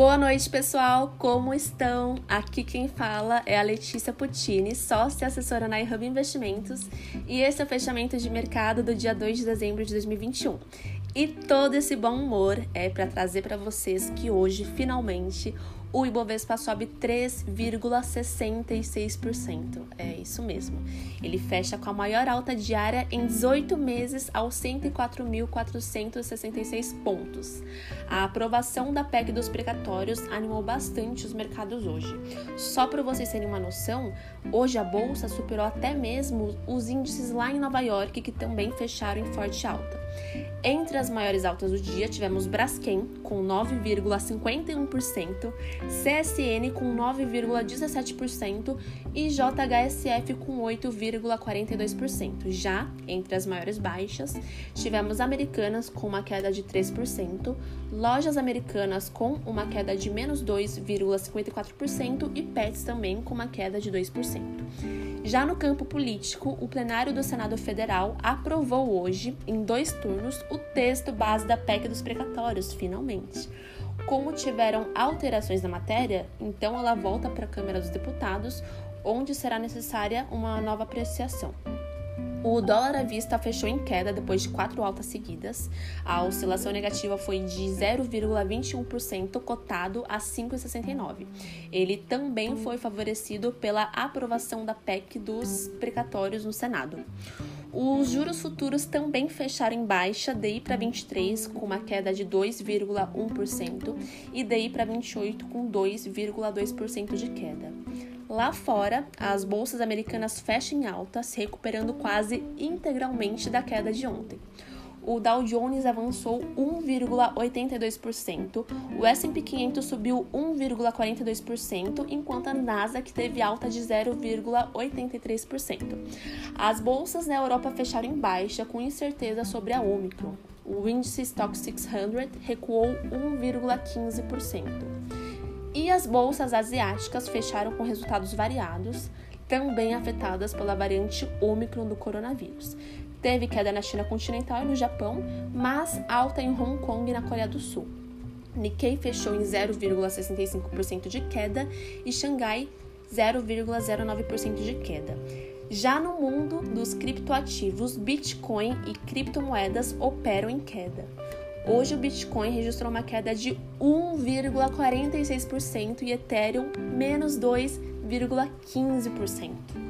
Boa noite, pessoal. Como estão? Aqui quem fala é a Letícia Puccini, sócia assessora na iHub Investimentos, e esse é o fechamento de mercado do dia 2 de dezembro de 2021. E todo esse bom humor é para trazer para vocês que hoje, finalmente, o Ibovespa sobe 3,66%. É isso mesmo. Ele fecha com a maior alta diária em 18 meses aos 104.466 pontos. A aprovação da PEC dos precatórios animou bastante os mercados hoje. Só para vocês terem uma noção, hoje a bolsa superou até mesmo os índices lá em Nova York, que também fecharam em forte alta. Entre as maiores altas do dia, tivemos Braskem com 9,51%, CSN com 9,17% e JHSF com 8,42%. Já entre as maiores baixas, tivemos Americanas com uma queda de 3%, Lojas Americanas com uma queda de menos 2,54% e Pets também com uma queda de 2%. Já no campo político, o plenário do Senado Federal aprovou hoje, em dois turnos, o texto base da PEC dos precatórios, finalmente. Como tiveram alterações na matéria, então ela volta para a Câmara dos Deputados, onde será necessária uma nova apreciação. O dólar à vista fechou em queda depois de quatro altas seguidas. A oscilação negativa foi de 0,21%, cotado a 5,69. Ele também foi favorecido pela aprovação da PEC dos precatórios no Senado. Os juros futuros também fecharam em baixa, DI para 23 com uma queda de 2,1% e DI para 28 com 2,2% de queda. Lá fora, as bolsas americanas fecham em alta, se recuperando quase integralmente da queda de ontem. O Dow Jones avançou 1,82%, o S&P 500 subiu 1,42%, enquanto a Nasdaq teve alta de 0,83%. As bolsas na Europa fecharam em baixa, com incerteza sobre a Omicron. O índice Stock 600 recuou 1,15%. E as bolsas asiáticas fecharam com resultados variados, também afetadas pela variante Ômicron do coronavírus. Teve queda na China continental e no Japão, mas alta em Hong Kong e na Coreia do Sul. Nikkei fechou em 0,65% de queda e Xangai 0,09% de queda. Já no mundo dos criptoativos, Bitcoin e criptomoedas operam em queda. Hoje o Bitcoin registrou uma queda de 1,46% e Ethereum menos 2,15%.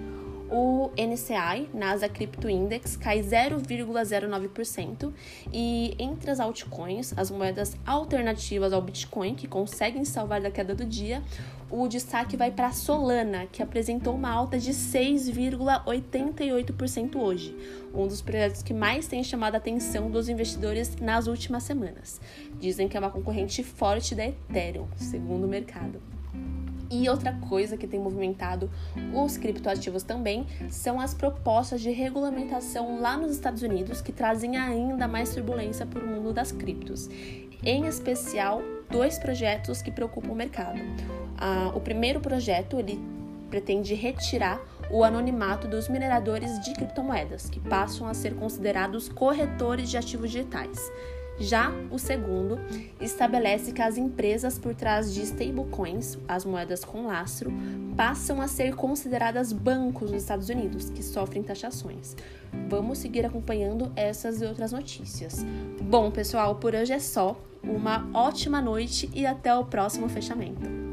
O NCI, NASA Crypto Index, cai 0,09% e entre as altcoins, as moedas alternativas ao Bitcoin, que conseguem salvar da queda do dia, o destaque vai para Solana, que apresentou uma alta de 6,88% hoje, um dos projetos que mais tem chamado a atenção dos investidores nas últimas semanas. Dizem que é uma concorrente forte da Ethereum, segundo o mercado. E outra coisa que tem movimentado os criptoativos também são as propostas de regulamentação lá nos Estados Unidos que trazem ainda mais turbulência para o mundo das criptos. Em especial, dois projetos que preocupam o mercado. Ah, o primeiro projeto ele pretende retirar o anonimato dos mineradores de criptomoedas, que passam a ser considerados corretores de ativos digitais. Já o segundo estabelece que as empresas por trás de stablecoins, as moedas com lastro, passam a ser consideradas bancos nos Estados Unidos, que sofrem taxações. Vamos seguir acompanhando essas e outras notícias. Bom, pessoal, por hoje é só. Uma ótima noite e até o próximo fechamento.